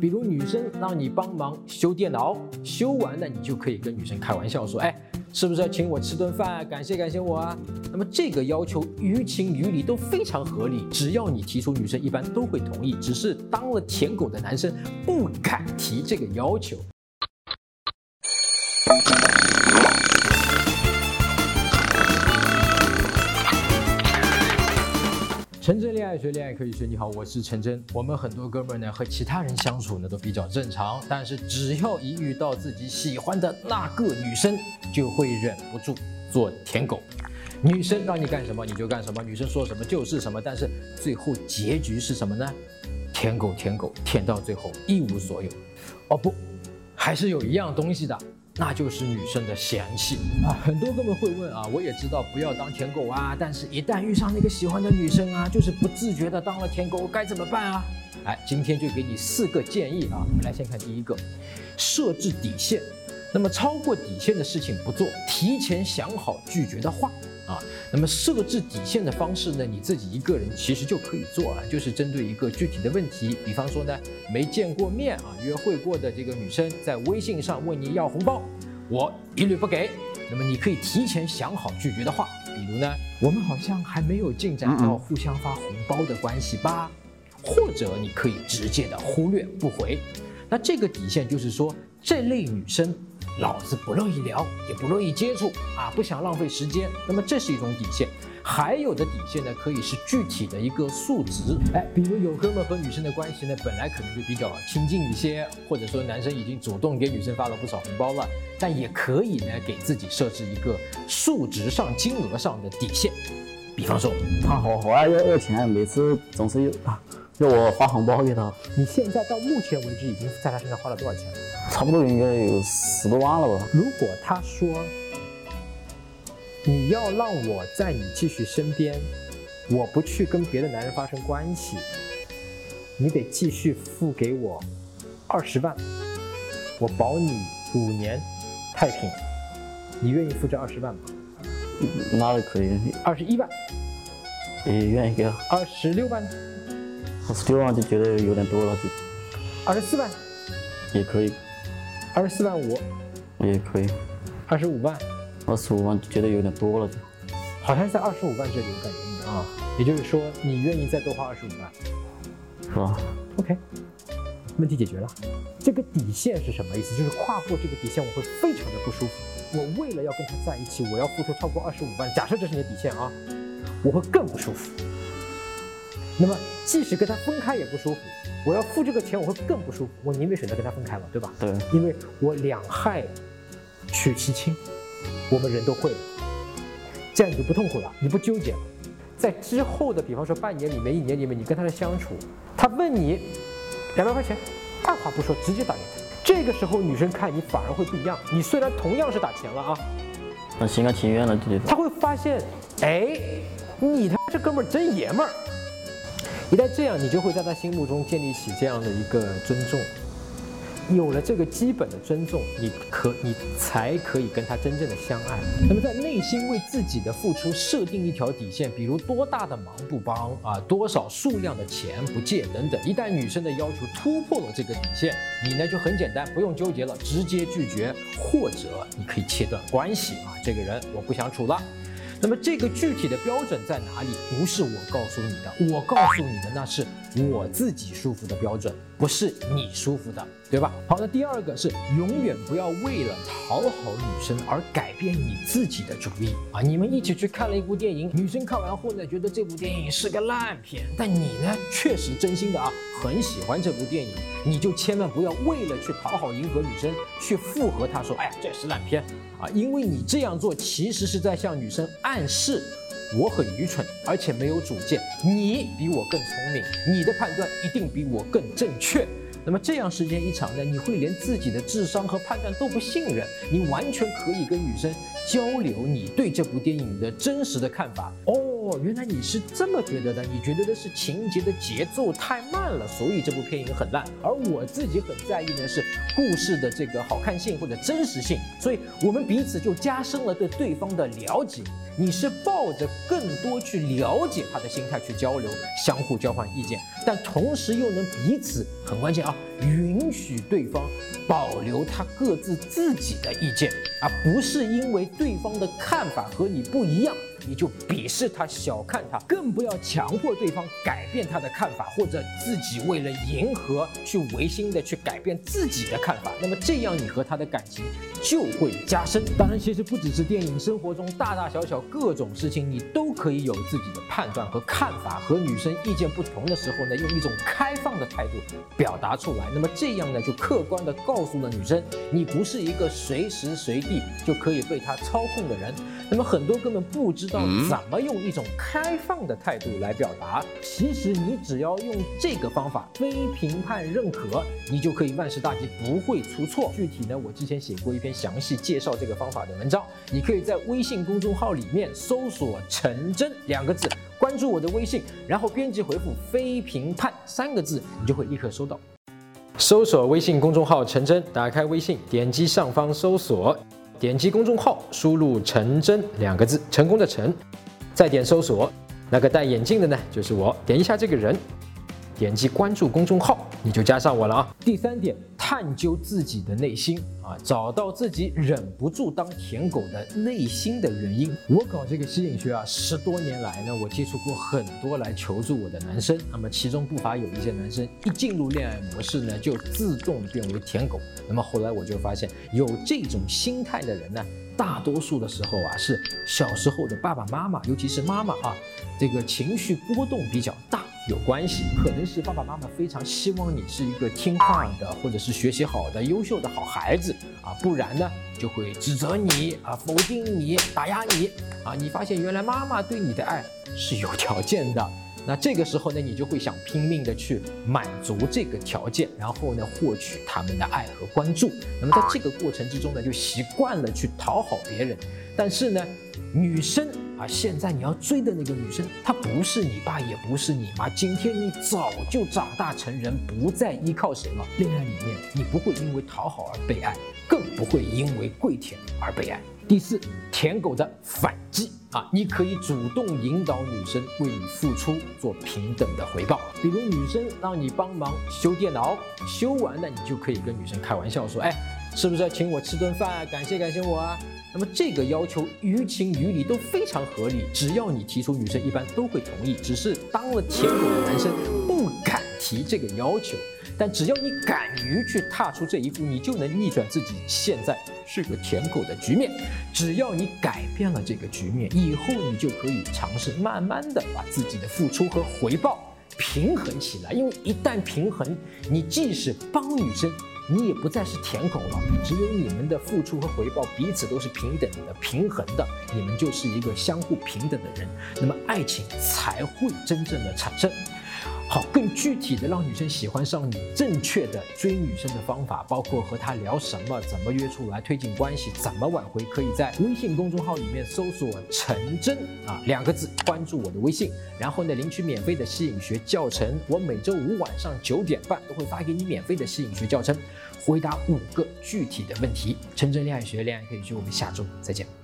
比如女生让你帮忙修电脑，修完了你就可以跟女生开玩笑说，哎，是不是要请我吃顿饭，感谢感谢我啊？那么这个要求于情于理都非常合理，只要你提出，女生一般都会同意，只是当了舔狗的男生不敢提这个要求。陈真恋爱学，恋爱可以学。你好，我是陈真。我们很多哥们儿呢，和其他人相处呢都比较正常，但是只要一遇到自己喜欢的那个女生，就会忍不住做舔狗。女生让你干什么你就干什么，女生说什么就是什么。但是最后结局是什么呢？舔狗舔狗舔到最后一无所有。哦不，还是有一样东西的。那就是女生的嫌弃啊！很多哥们会问啊，我也知道不要当舔狗啊，但是一旦遇上那个喜欢的女生啊，就是不自觉的当了舔狗，该怎么办啊？哎，今天就给你四个建议啊！我们来先看第一个，设置底线。那么超过底线的事情不做，提前想好拒绝的话。啊，那么设置底线的方式呢？你自己一个人其实就可以做啊，就是针对一个具体的问题，比方说呢，没见过面啊，约会过的这个女生在微信上问你要红包，我一律不给。那么你可以提前想好拒绝的话，比如呢，我们好像还没有进展到互相发红包的关系吧，或者你可以直接的忽略不回。那这个底线就是说，这类女生。老子不乐意聊，也不乐意接触啊，不想浪费时间。那么这是一种底线。还有的底线呢，可以是具体的一个数值。哎，比如有哥们和女生的关系呢，本来可能就比较亲近一些，或者说男生已经主动给女生发了不少红包了，但也可以呢，给自己设置一个数值上、金额上的底线。比方说，他好好爱要要钱，每次总是有啊。要我发红包给他？你现在到目前为止已经在他身上花了多少钱？差不多应该有十多万了吧。如果他说你要让我在你继续身边，我不去跟别的男人发生关系，你得继续付给我二十万，我保你五年太平，你愿意付这二十万吗？那也可以。二十一万，也愿意给。二十六万。二十六万就觉得有点多了，就二十四万也可以，二十四万五也可以，二十五万，二十五万觉得有点多了，就好像在二十五万这里，我感觉你啊，也就是说你愿意再多花二十五万，是吧？OK，问题解决了。这个底线是什么意思？就是跨过这个底线，我会非常的不舒服。我为了要跟他在一起，我要付出超过二十五万，假设这是你的底线啊，我会更不舒服。那么，即使跟他分开也不舒服，我要付这个钱，我会更不舒服。我宁愿选择跟他分开了，对吧？对，因为我两害取其轻，我们人都会的，这样你就不痛苦了，你不纠结了。在之后的，比方说半年里面、一年里面，你跟他的相处，他问你两百块钱，二话不说直接打给他。这个时候女生看你反而会不一样。你虽然同样是打钱了啊，那心甘情愿了，对对。他会发现，哎，你他这哥们儿真爷们儿。一旦这样，你就会在他心目中建立起这样的一个尊重。有了这个基本的尊重，你可你才可以跟他真正的相爱。那么在内心为自己的付出设定一条底线，比如多大的忙不帮啊，多少数量的钱不借等等。一旦女生的要求突破了这个底线，你呢就很简单，不用纠结了，直接拒绝，或者你可以切断关系啊，这个人我不想处了。那么这个具体的标准在哪里？不是我告诉你的，我告诉你的那是我自己舒服的标准，不是你舒服的，对吧？好，那第二个是永远不要为了讨好女生而改变你自己的主意啊！你们一起去看了一部电影，女生看完后呢，觉得这部电影是个烂片，但你呢，确实真心的啊，很喜欢这部电影，你就千万不要为了去讨好迎合女生，去附和她说，哎呀，这是烂片。啊，因为你这样做其实是在向女生暗示，我很愚蠢，而且没有主见，你比我更聪明，你的判断一定比我更正确。那么这样时间一长呢，你会连自己的智商和判断都不信任，你完全可以跟女生交流你对这部电影的真实的看法。哦。哦，原来你是这么觉得的，你觉得的是情节的节奏太慢了，所以这部片影很烂。而我自己很在意的是故事的这个好看性或者真实性，所以我们彼此就加深了对对方的了解。你是抱着更多去了解他的心态去交流，相互交换意见，但同时又能彼此很关键啊，允许对方保留他各自自己的意见，而不是因为对方的看法和你不一样。你就鄙视他、小看他，更不要强迫对方改变他的看法，或者自己为了迎合去违心的去改变自己的看法。那么这样你和他的感情就会加深。当然，其实不只是电影，生活中大大小小各种事情，你都可以有自己的判断和看法。和女生意见不同的时候呢，用一种开放的态度表达出来。那么这样呢，就客观的告诉了女生，你不是一个随时随地就可以被她操控的人。那么很多根本不知道。怎么用一种开放的态度来表达？其实你只要用这个方法，非评判认可，你就可以万事大吉，不会出错。具体呢，我之前写过一篇详细介绍这个方法的文章，你可以在微信公众号里面搜索“陈真”两个字，关注我的微信，然后编辑回复“非评判”三个字，你就会立刻收到。搜索微信公众号“陈真”，打开微信，点击上方搜索。点击公众号，输入“陈真”两个字，成功的“陈”，再点搜索，那个戴眼镜的呢，就是我。点一下这个人，点击关注公众号，你就加上我了啊。第三点。探究自己的内心啊，找到自己忍不住当舔狗的内心的原因。我搞这个吸引学啊，十多年来呢，我接触过很多来求助我的男生，那么其中不乏有一些男生一进入恋爱模式呢，就自动变为舔狗。那么后来我就发现，有这种心态的人呢，大多数的时候啊，是小时候的爸爸妈妈，尤其是妈妈啊，这个情绪波动比较大。有关系，可能是爸爸妈妈非常希望你是一个听话的，或者是学习好的、优秀的好孩子啊，不然呢就会指责你啊、否定你、打压你啊。你发现原来妈妈对你的爱是有条件的，那这个时候呢，你就会想拼命的去满足这个条件，然后呢获取他们的爱和关注。那么在这个过程之中呢，就习惯了去讨好别人，但是呢，女生。啊，现在你要追的那个女生，她不是你爸，也不是你妈。今天你早就长大成人，不再依靠谁了。恋爱里面，你不会因为讨好而被爱，更不会因为跪舔而被爱。第四，舔狗的反击啊，你可以主动引导女生为你付出，做平等的回报。比如女生让你帮忙修电脑，修完了你就可以跟女生开玩笑说，哎，是不是要请我吃顿饭，感谢感谢我啊？那么这个要求于情于理都非常合理，只要你提出，女生一般都会同意。只是当了舔狗的男生不敢提这个要求，但只要你敢于去踏出这一步，你就能逆转自己现在是个舔狗的局面。只要你改变了这个局面，以后你就可以尝试慢慢的把自己的付出和回报平衡起来。因为一旦平衡，你即使帮女生。你也不再是舔狗了，只有你们的付出和回报彼此都是平等的、平衡的，你们就是一个相互平等的人，那么爱情才会真正的产生。好，更具体的让女生喜欢上你，正确的追女生的方法，包括和她聊什么，怎么约出来，推进关系，怎么挽回，可以在微信公众号里面搜索“陈真”啊两个字，关注我的微信，然后呢领取免费的吸引学教程。我每周五晚上九点半都会发给你免费的吸引学教程，回答五个具体的问题。陈真恋爱学，恋爱可以学，我们下周再见。